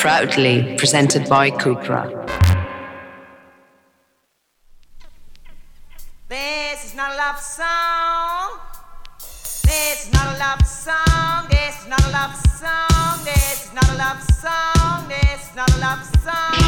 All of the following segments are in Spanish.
Proudly presented by Cupra. This is not a love song. This is not a love song. This is not a love song. This is not a love song. This is not a love song.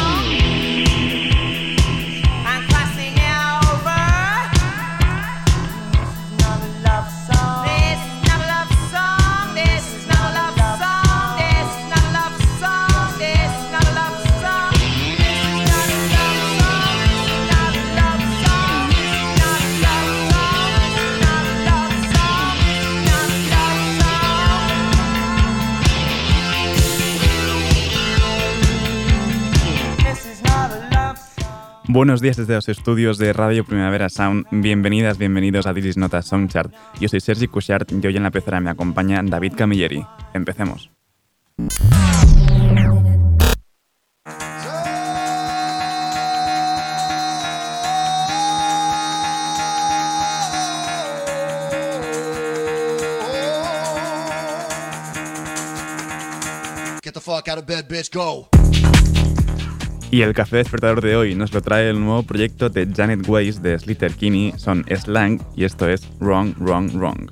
Buenos días desde los estudios de Radio Primavera Sound. Bienvenidas, bienvenidos a This Nota Songchart. Yo soy Sergi Cushart y hoy en la pecera me acompaña David Camilleri. Empecemos. Get the fuck out of bed, bitch, go. Y el café despertador de hoy nos lo trae el nuevo proyecto de Janet Weiss de Slater Kinney, son Slang y esto es Wrong, Wrong, Wrong.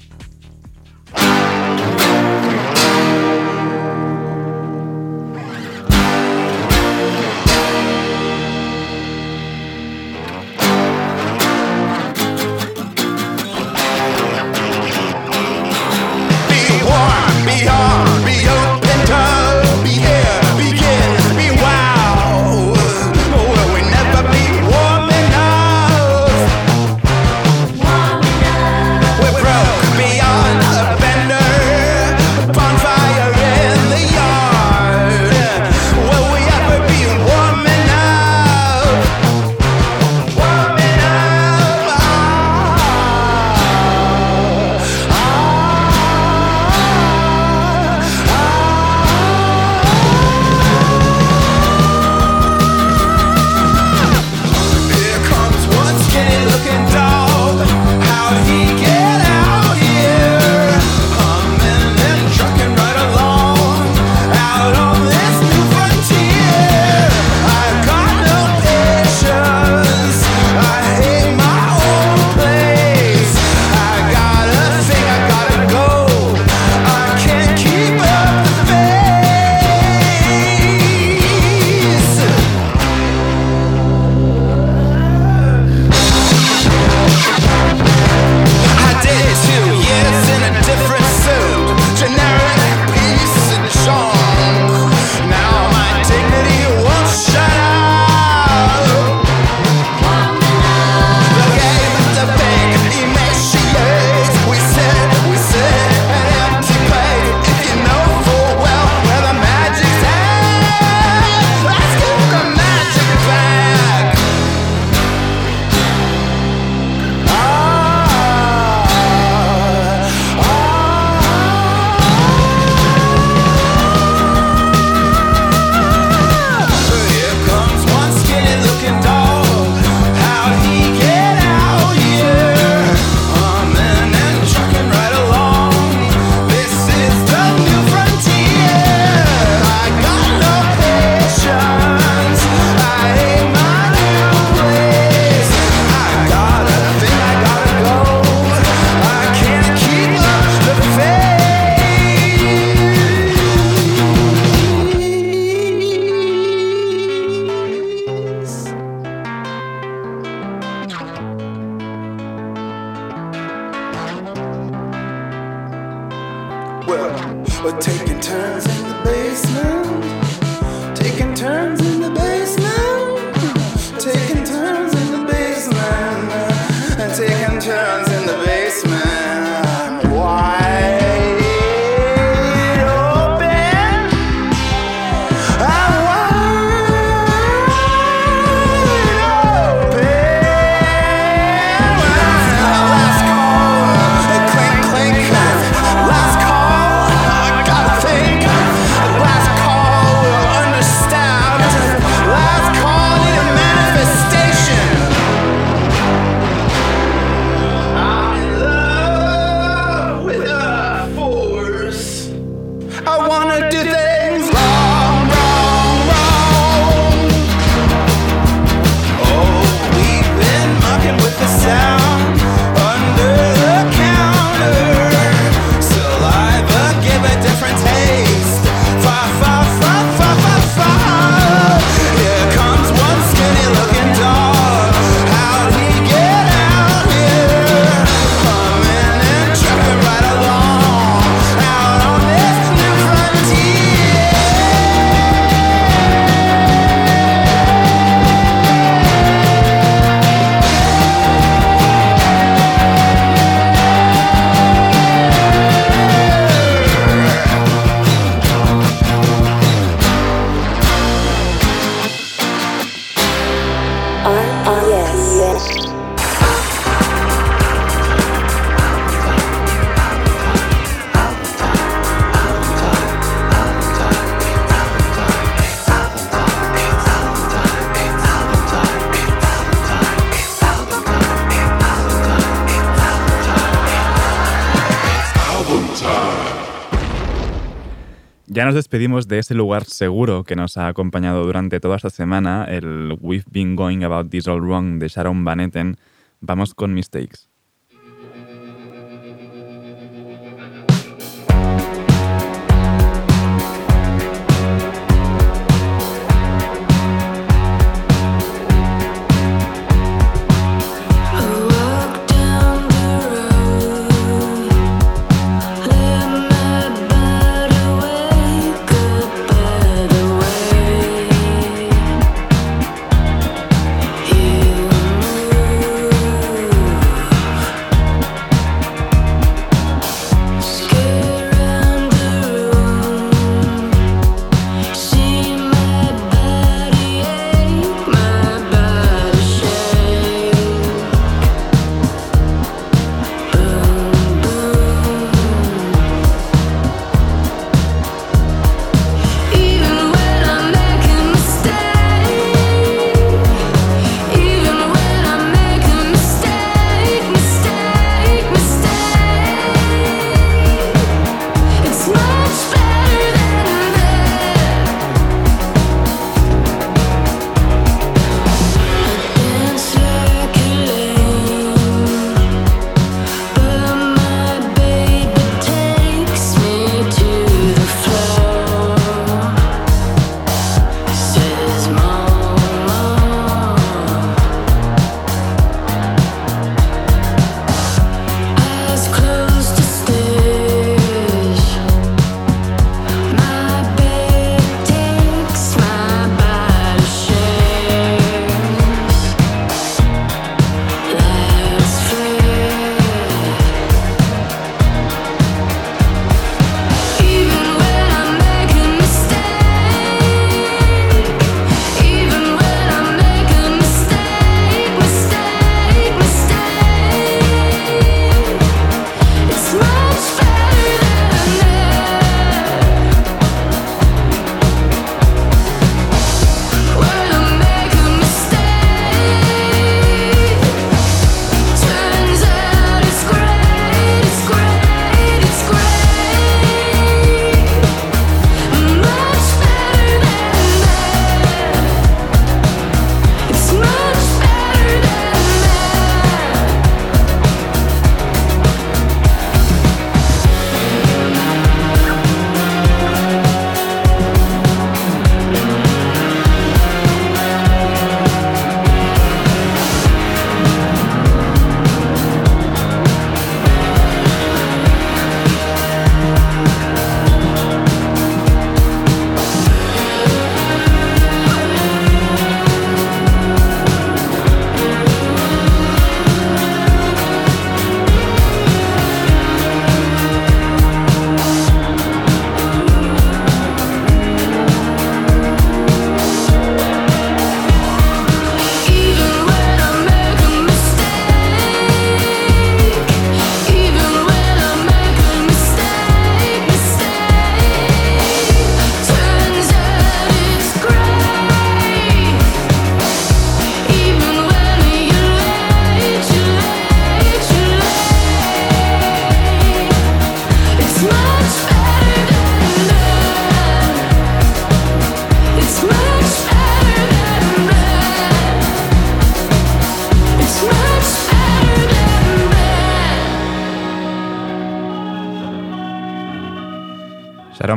Ya nos despedimos de ese lugar seguro que nos ha acompañado durante toda esta semana, el We've Been Going About This All Wrong de Sharon Van Etten. Vamos con Mistakes.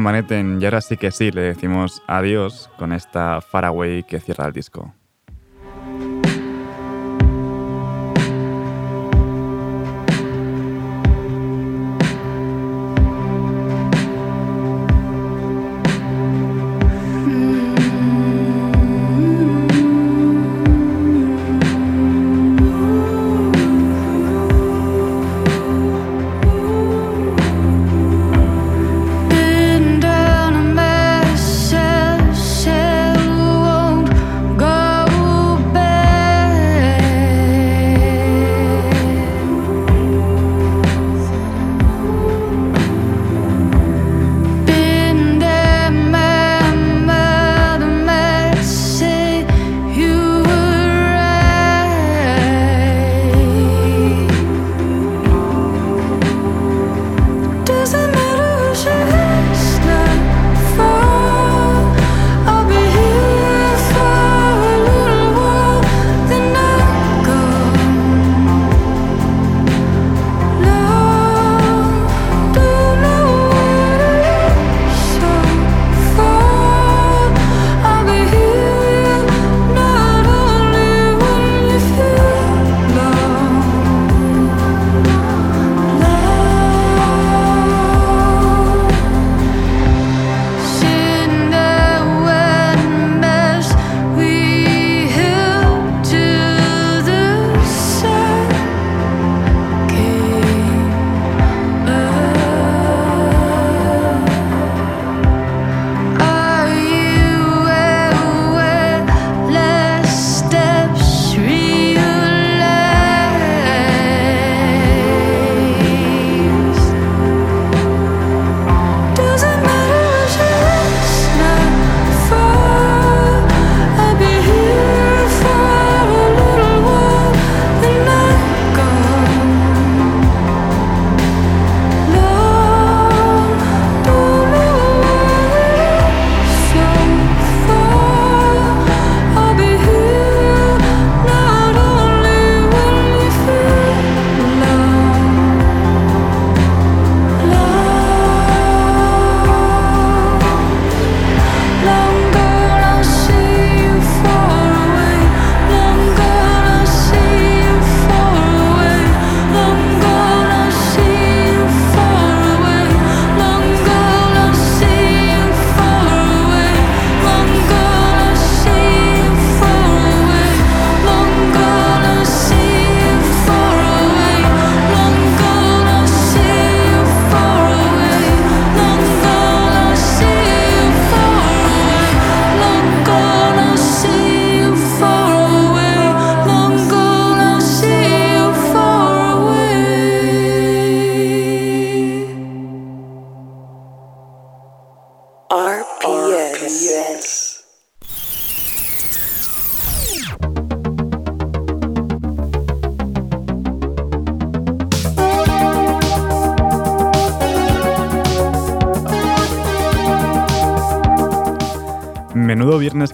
Manet en Yara sí que sí le decimos adiós con esta Faraway que cierra el disco.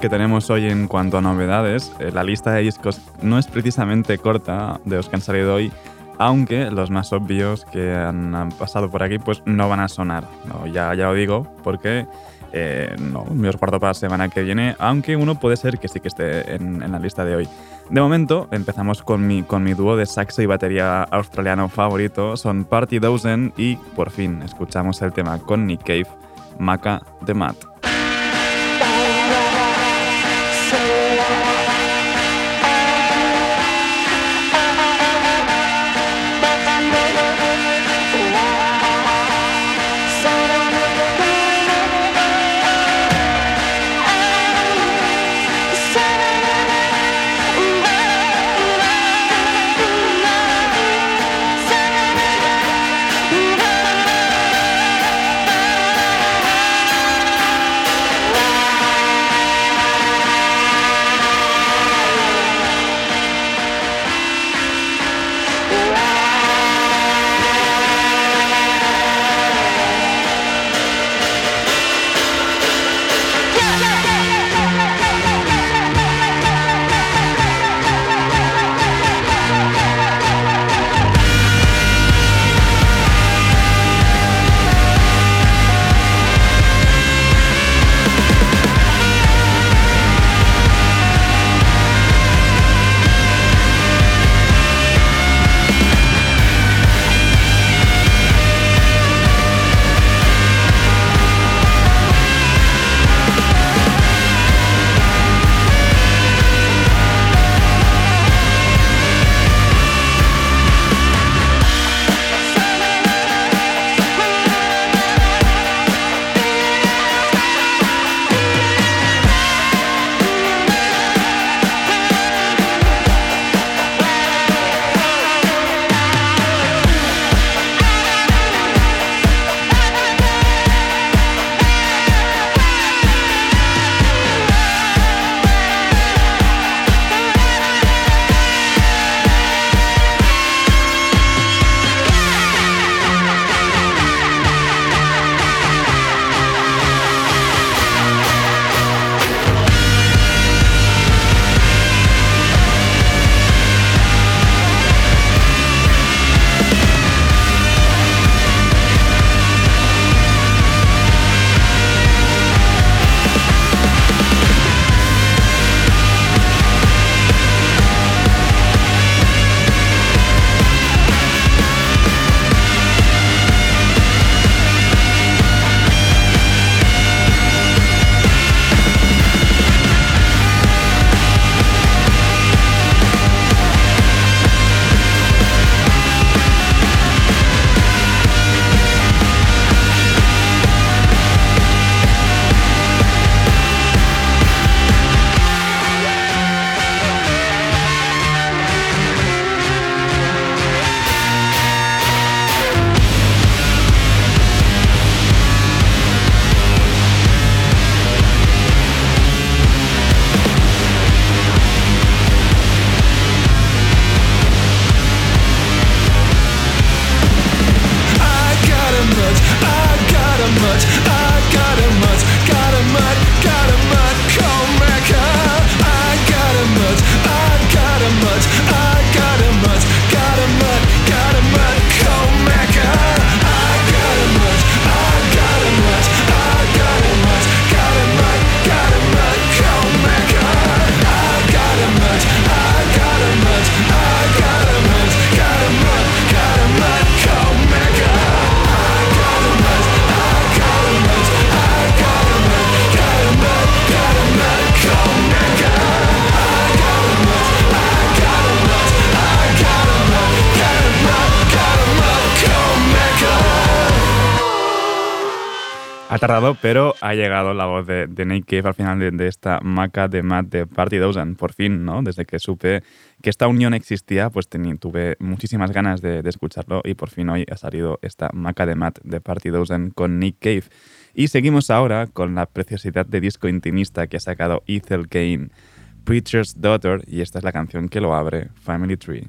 Que tenemos hoy en cuanto a novedades. Eh, la lista de discos no es precisamente corta de los que han salido hoy, aunque los más obvios que han, pasado por aquí pues no van a sonar. Ya, ya lo digo, porque eh, no, me os guardo para la semana que viene, aunque uno puede ser que sí que esté en, en la lista de hoy. De momento, empezamos con mi, con mi dúo de saxo y batería australiano favorito, son Party Dozen, y por fin escuchamos el tema con Nick Cave, Maca de Matt. Pero ha llegado la voz de, Nate Cave al final de, esta maca de Matt de Party Dozen. Por fin, ¿no? Desde que supe que esta unión existía, pues tuve muchísimas ganas de, de escucharlo y por fin hoy ha salido esta maca de Matt de Party Dozen con Nick Cave. Y seguimos ahora con la preciosidad de disco intimista que ha sacado Ethel Kane, Preacher's Daughter, y esta es la canción que lo abre, Family Tree.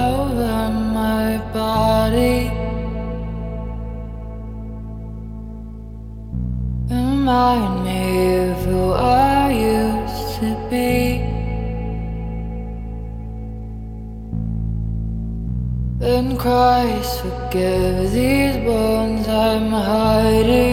It is.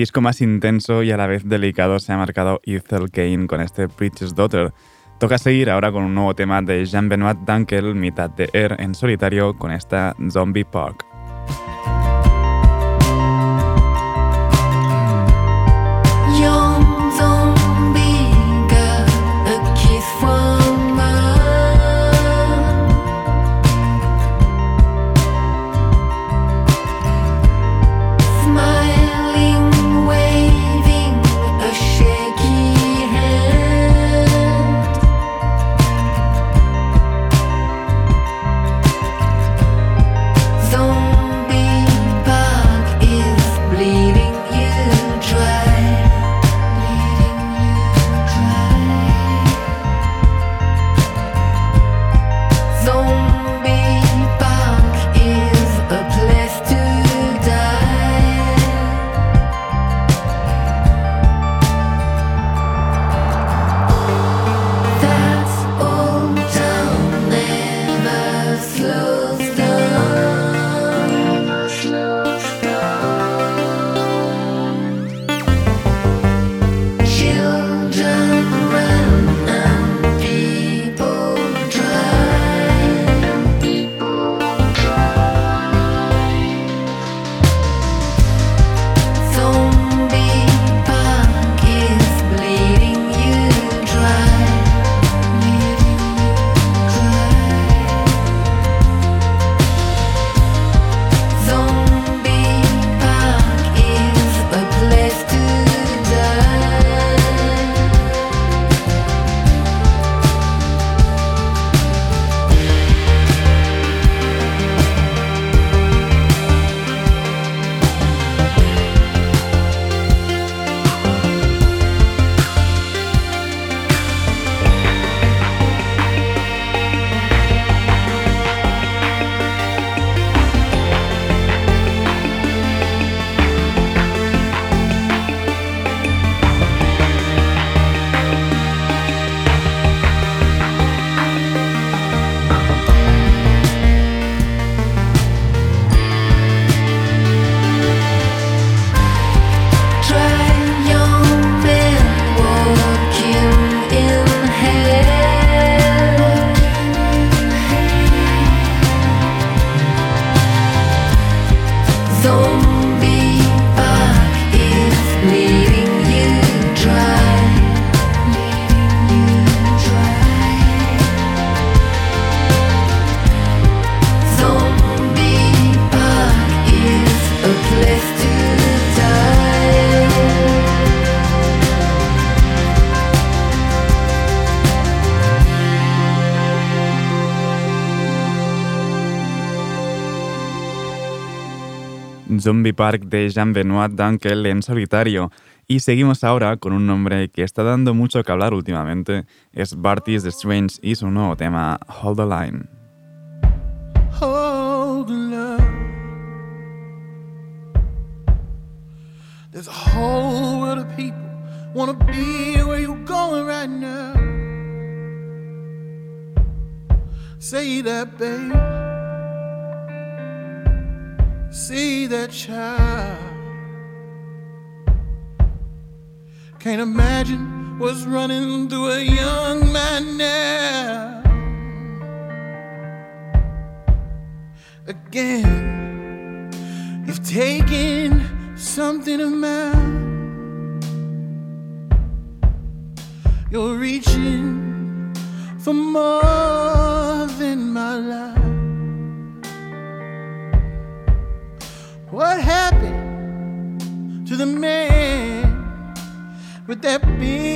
Disco más intenso y a la vez delicado se ha marcado Ethel Kane con este Preacher's Daughter. Toca seguir ahora con un nuevo tema de Jean-Benoit Dunkel, mitad de Air en solitario, con esta Zombie Park. Zombie Park de Jean-Benoit Dunkel en solitario. Y seguimos ahora con un nombre que está dando mucho que hablar últimamente. Es Bartis the Strange y su nuevo tema, Hold the Line. hold the line. There's a whole world of people wanna be where you're going right now. Say that, babe. See that child. Can't imagine what's running through a young man now. again. You've taken something of mine. You're reaching for more that be?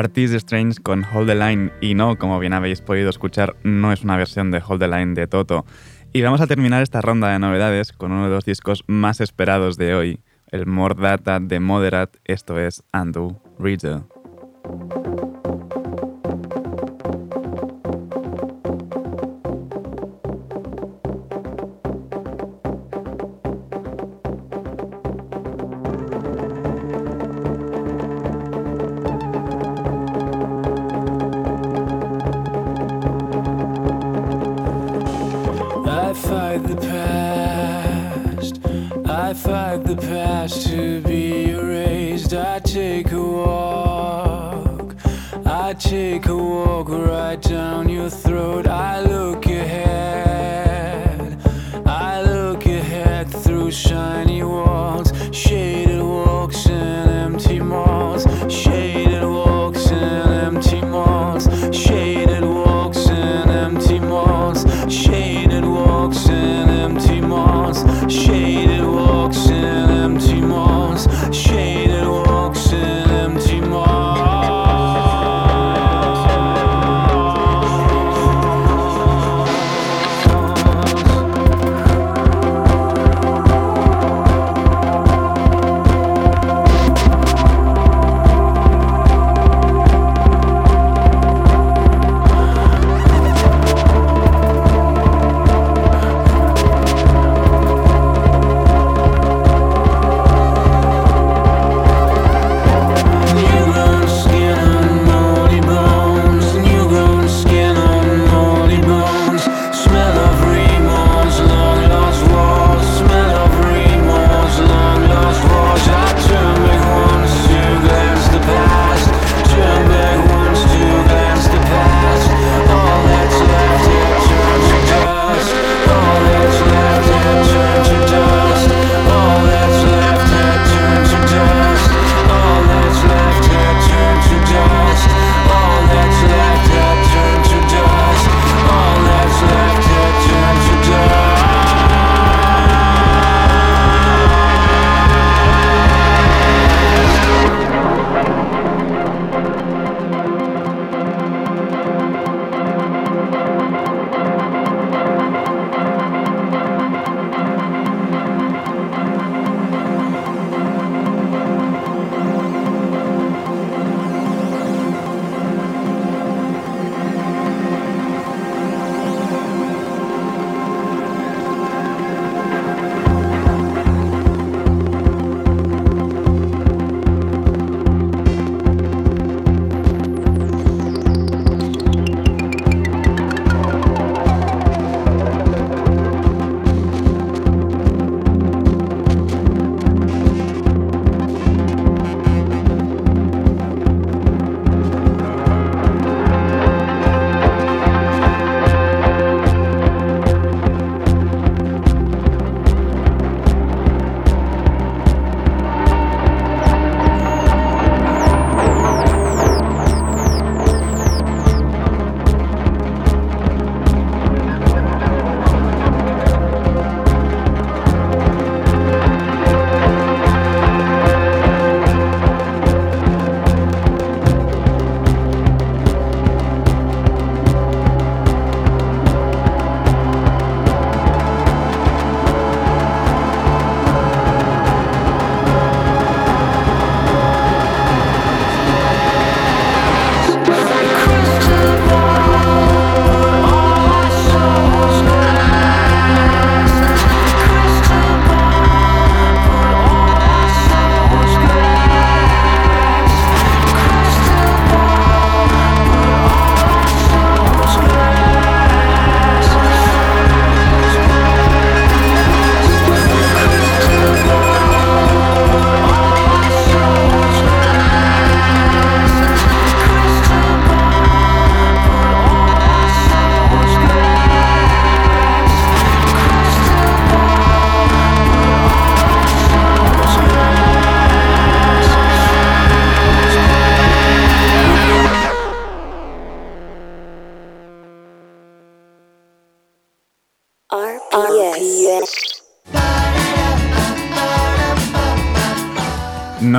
Parties Strange con Hold the Line y no, como bien habéis podido escuchar, no es una versión de Hold the Line de Toto. Y vamos a terminar esta ronda de novedades con uno de los discos más esperados de hoy, el More Data de Moderat, esto es Undo Reader. rest, I take a walk. I take a walk right down your throat. I look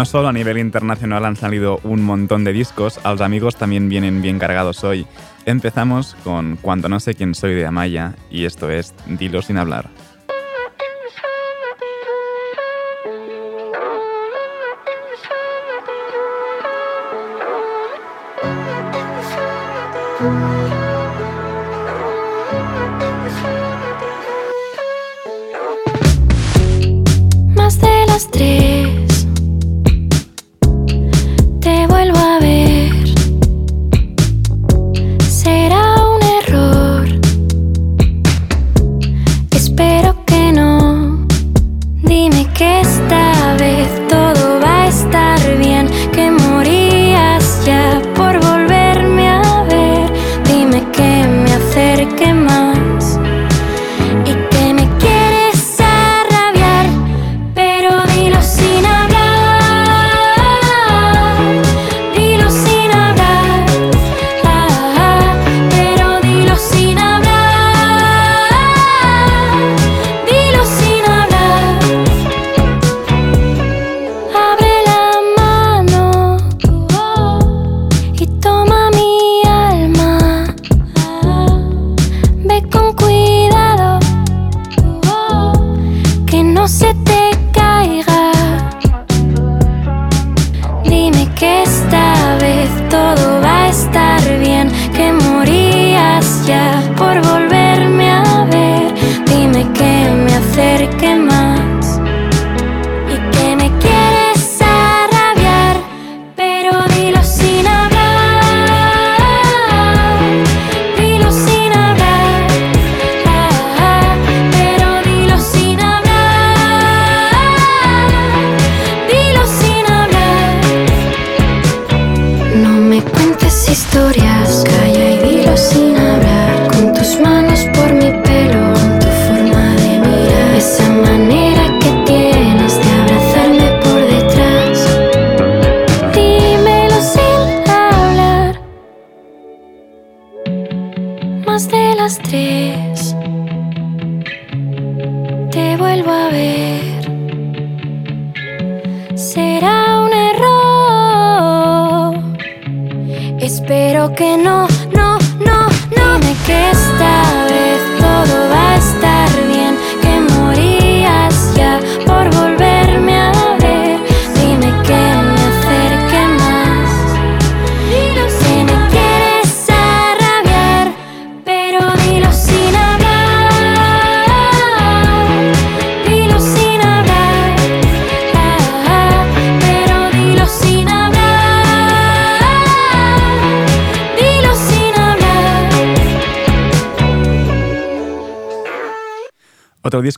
no solo a nivel internacional han salido un montón de discos, a los amigos también vienen bien cargados hoy. Empezamos con Cuando no sé quién soy de Amaya y esto es Dilo sin hablar. Cuidado, oh, que no se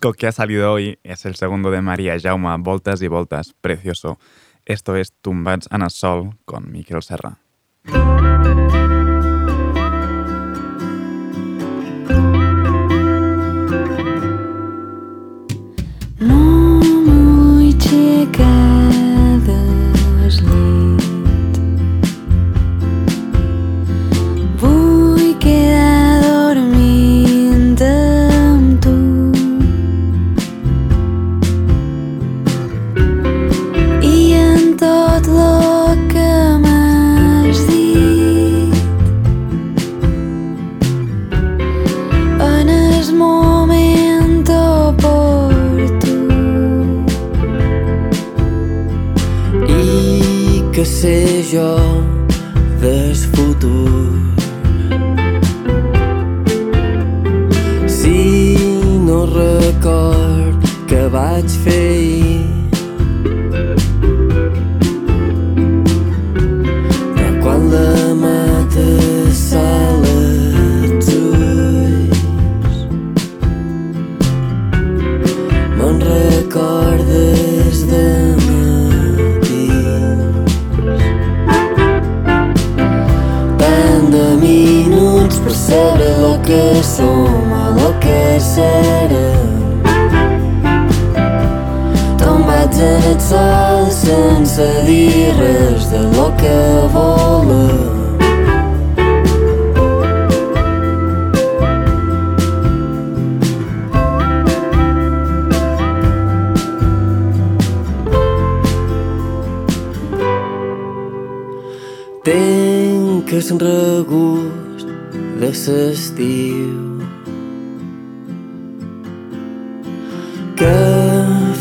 disco que ha salido hoy es el segundo de María Jauma, Voltas y Voltas, precioso. Esto es Tumbats en el Sol con Miquel Serra.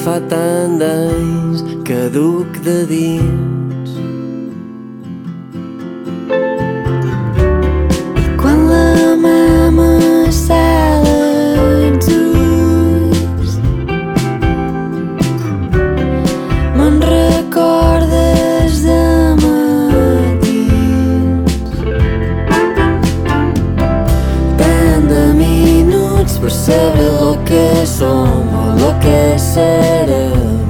Fa tant d'anys que duc de dins. I quan la mama sala els ulls me'n recordes de matins. Tant de minuts per saber lo que som que serem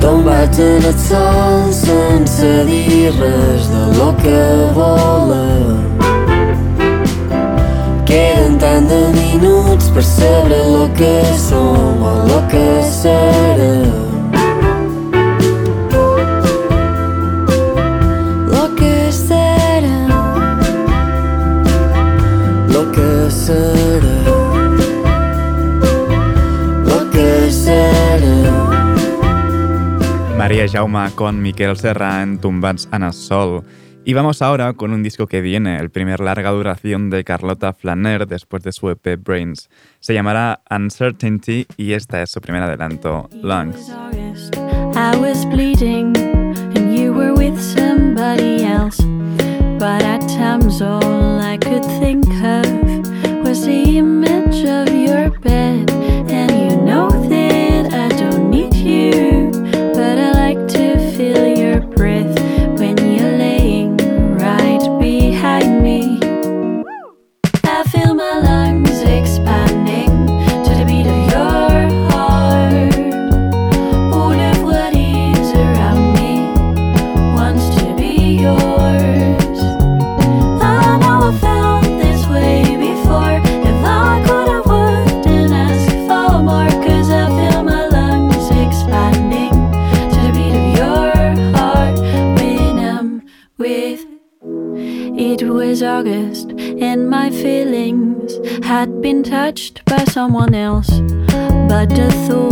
tombats en el sol sense dir res de lo que volem Queden tant de minuts per saber lo que som o lo que serem María Jauma con Miquel Serra en Tumbats en el Sol. Y vamos ahora con un disco que viene, el primer larga duración de Carlota Flaner después de su EP Brains. Se llamará Uncertainty y esta es su primer adelanto, Lungs. I was bleeding and you were with somebody else. But at times, all I could think of was the image of your bed. And you know been touched by someone else, but the thought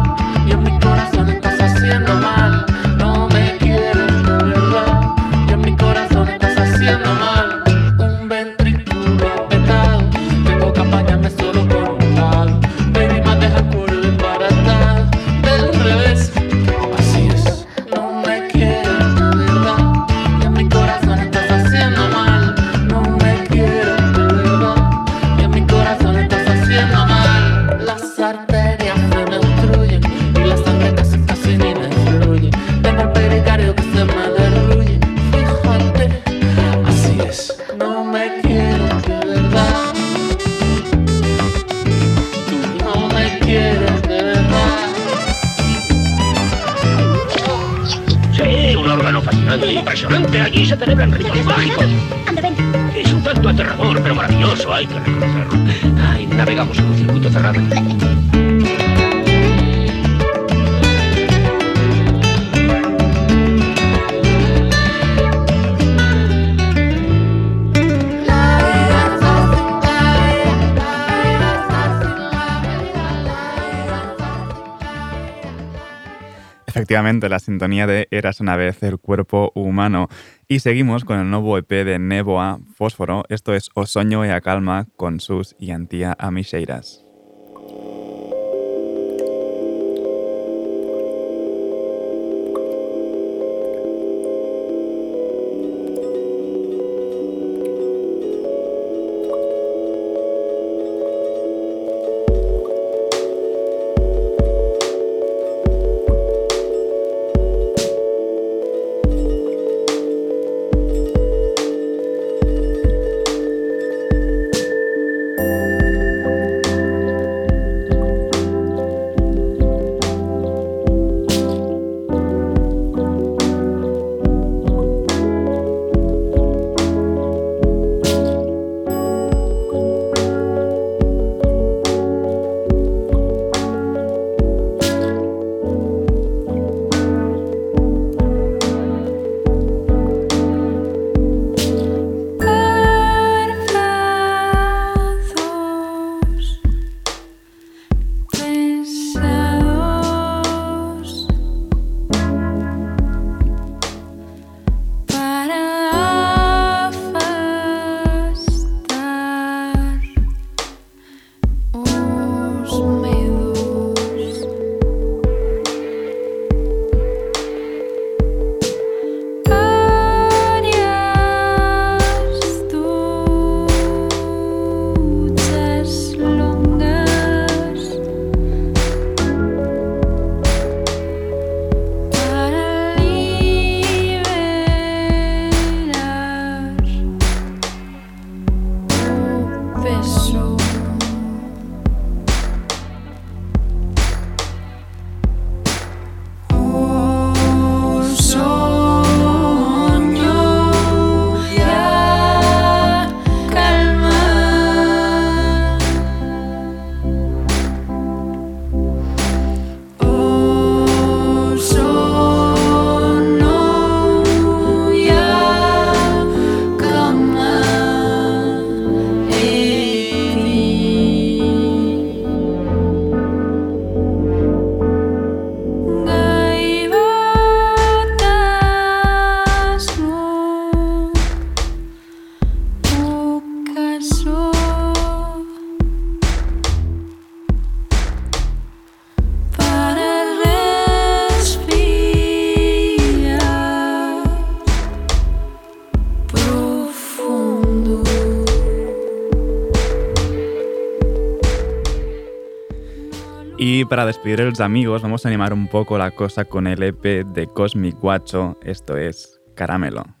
de la sintonía de Eras una vez el cuerpo humano. Y seguimos con el nuevo EP de Neboa Fósforo. Esto es O y a Calma con sus y Antía para despedir a los amigos, vamos a animar un poco la cosa con el EP de Cosmic Guacho, esto es Caramelo.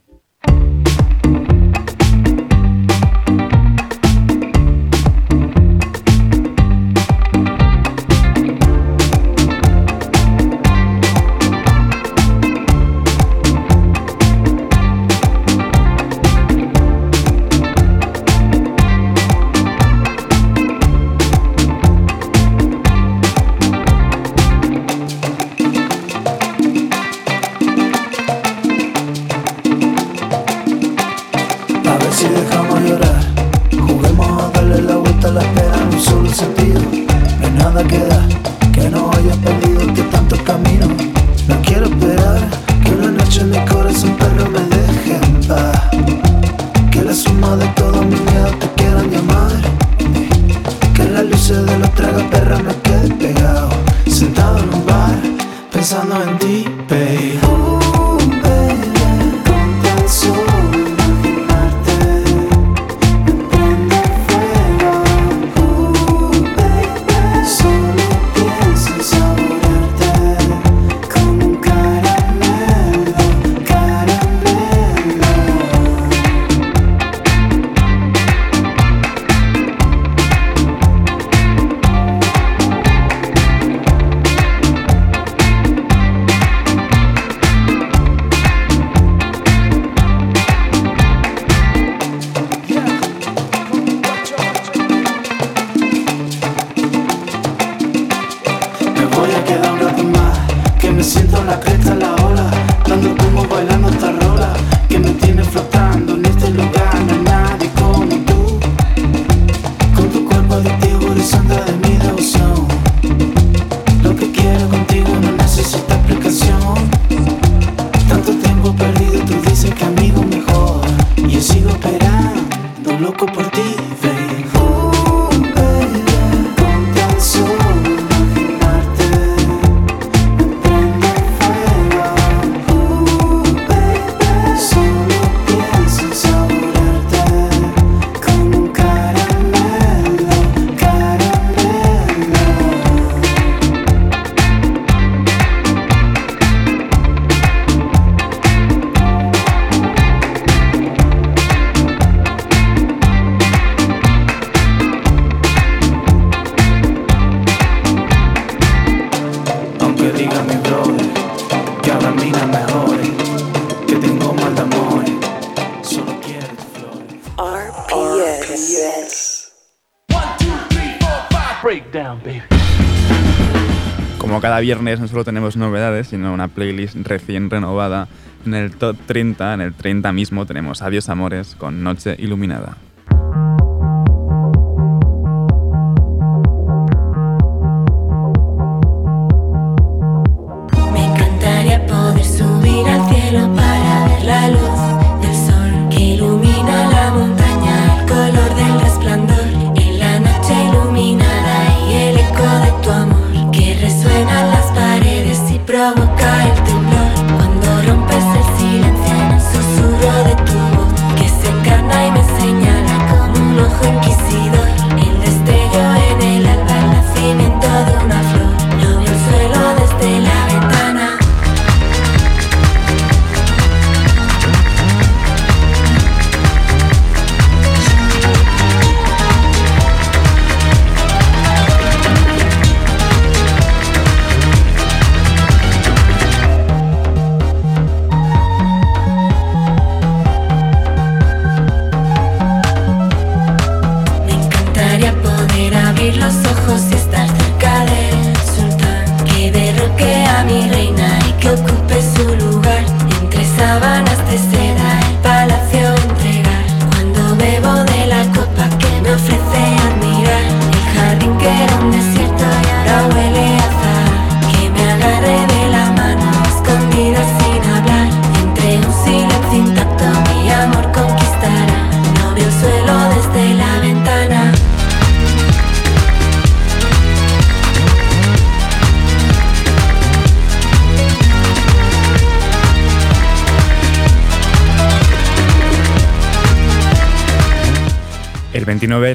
viernes no solo tenemos novedades, sino una playlist recién renovada. En el top 30, en el 30 mismo, tenemos Adiós Amores con Noche Iluminada.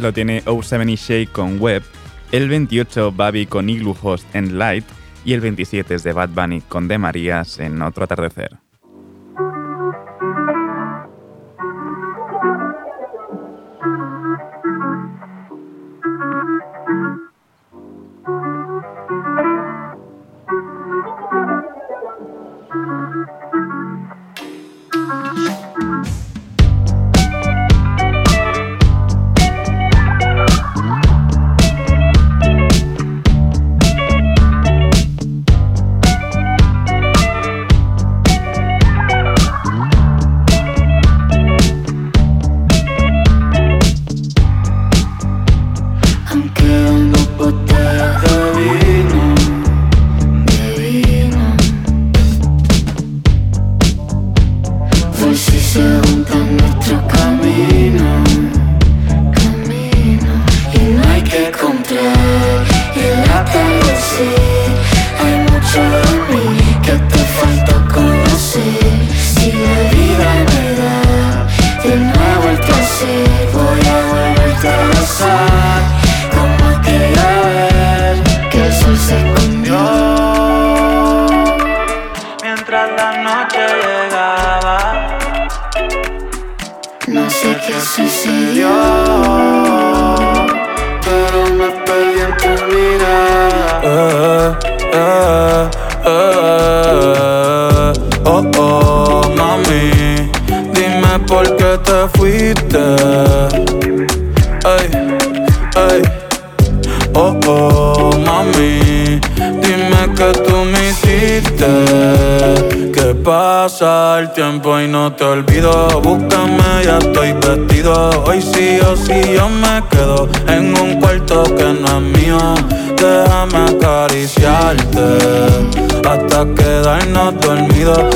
lo tiene O70 Shake con Web, el 28 Babi con Igloo Host en Light y el 27 es de Bad Bunny con De Marías en Otro Atardecer.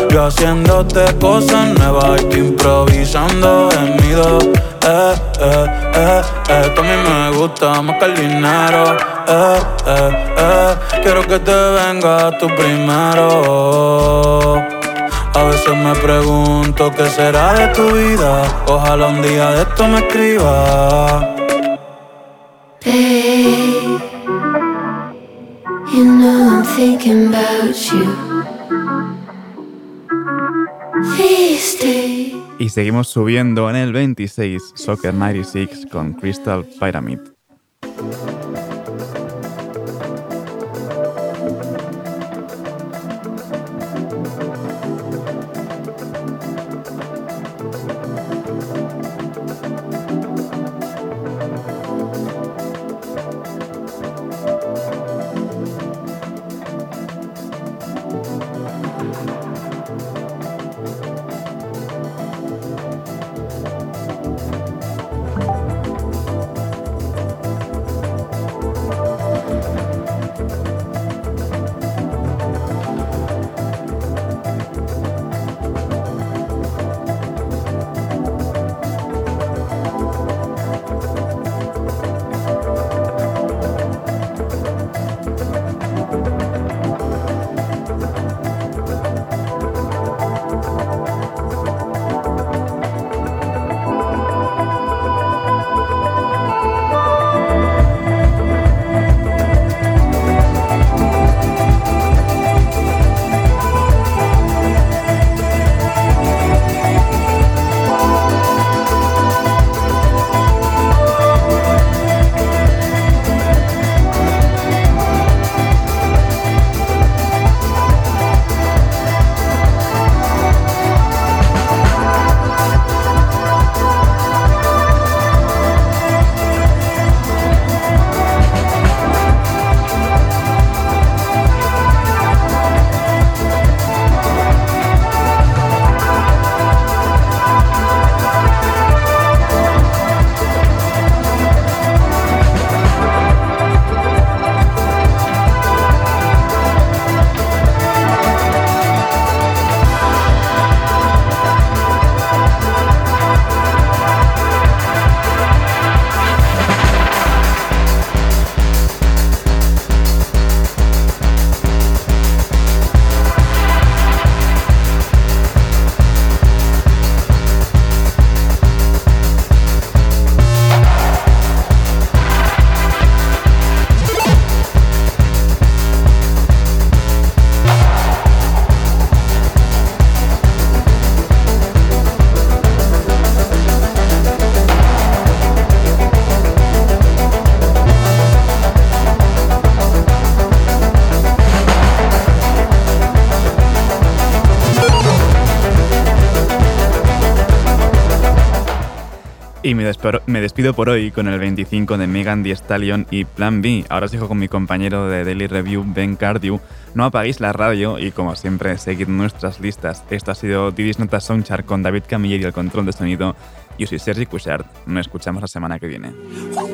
Yo haciéndote cosas nuevas y improvisando gemido. Eh, eh, eh, eh, esto a mí me gusta más que el dinero. Eh, eh, eh, quiero que te venga tú primero. A veces me pregunto qué será de tu vida. Ojalá un día de esto me escriba. Babe, you know I'm thinking about you Y seguimos subiendo en el 26 Soccer 96 con Crystal Pyramid. Y me, me despido por hoy con el 25 de Megan Thee Stallion y Plan B. Ahora os dejo con mi compañero de Daily Review, Ben Cardew. No apaguéis la radio y, como siempre, seguid nuestras listas. Esto ha sido Didis Nota Soundchart con David Camilleri al control de sonido. Yo soy Sergi Cushart. Nos escuchamos la semana que viene.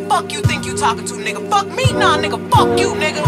Fuck you think you talking to, nigga? Fuck me, nah, nigga. Fuck you, nigga.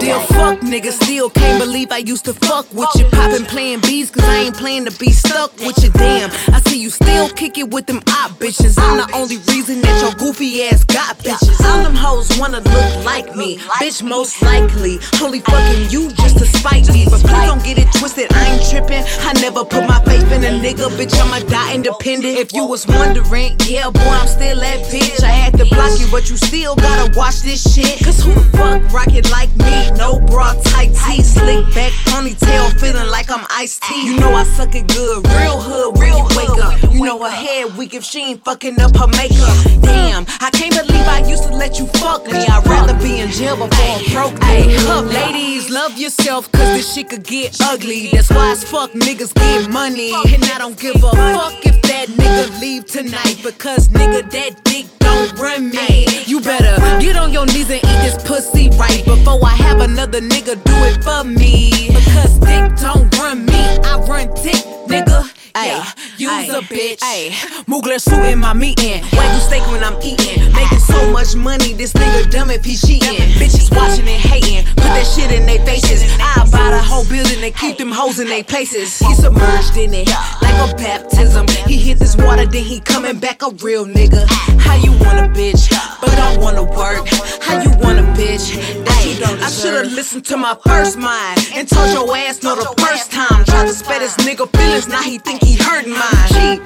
Dear fuck, nigga. Still can't believe I used to fuck with you. Poppin' playing bees, cause I ain't playing to be stuck with you. Damn, I see you still kick it with them op bitches. I'm the only reason that your goofy ass got bitches. All them hoes wanna look like me. Bitch, most likely. Holy fucking you just to spite me. But please don't get it twisted, I ain't trippin'. I never put my faith in a nigga, bitch. I'ma die independent. If you was wondering, yeah, boy, I'm still that bitch. I had to block you, but you still gotta watch this shit. Cause who the fuck rock it like me? No bra, tight tee, slick back, ponytail, feeling like I'm iced tea. You know I suck it good, real hood, real wake up. You know her head weak if she ain't fucking up her makeup. Damn, I can't believe I used to let you fuck me. I'd rather be in jail before I'm broke me. Up, ladies, love yourself, cause this shit could get ugly. That's why as fuck niggas get money. And I don't give a fuck if that nigga leave tonight, because nigga, that dick don't run me. You better get on your knees and eat this pussy right before I have another nigga do it for me. Because dick don't run me, I run dick, nigga. Ay, you's a bitch. Ay, Mugler suit in my meeting. Wagyu steak when I'm eating. Making so much money, this nigga dumb if he cheating. Bitches watching and hating. Put that shit in their faces. I buy the whole building and keep them hoes in their places. He submerged in it like a baptism. He hit this water, then he coming back a real nigga. How you want a bitch, but don't wanna work? How you want a bitch that you don't I should've listened to my first mind and told your ass no the first time. Tried to spare this nigga feelings, now he think he hurting mine. Cheap.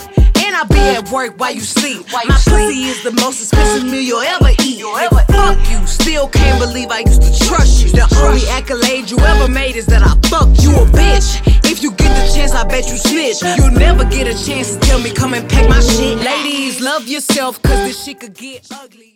And I be at work while you sleep. while My pussy is the most expensive meal you'll ever eat. Nigga, fuck you. Still can't believe I used to trust you. The only accolade you ever made is that I fucked you a bitch. If you get the chance, I bet you snitch. You'll never get a chance to tell me come and pack my shit. Ladies, love yourself, cause this shit could get ugly.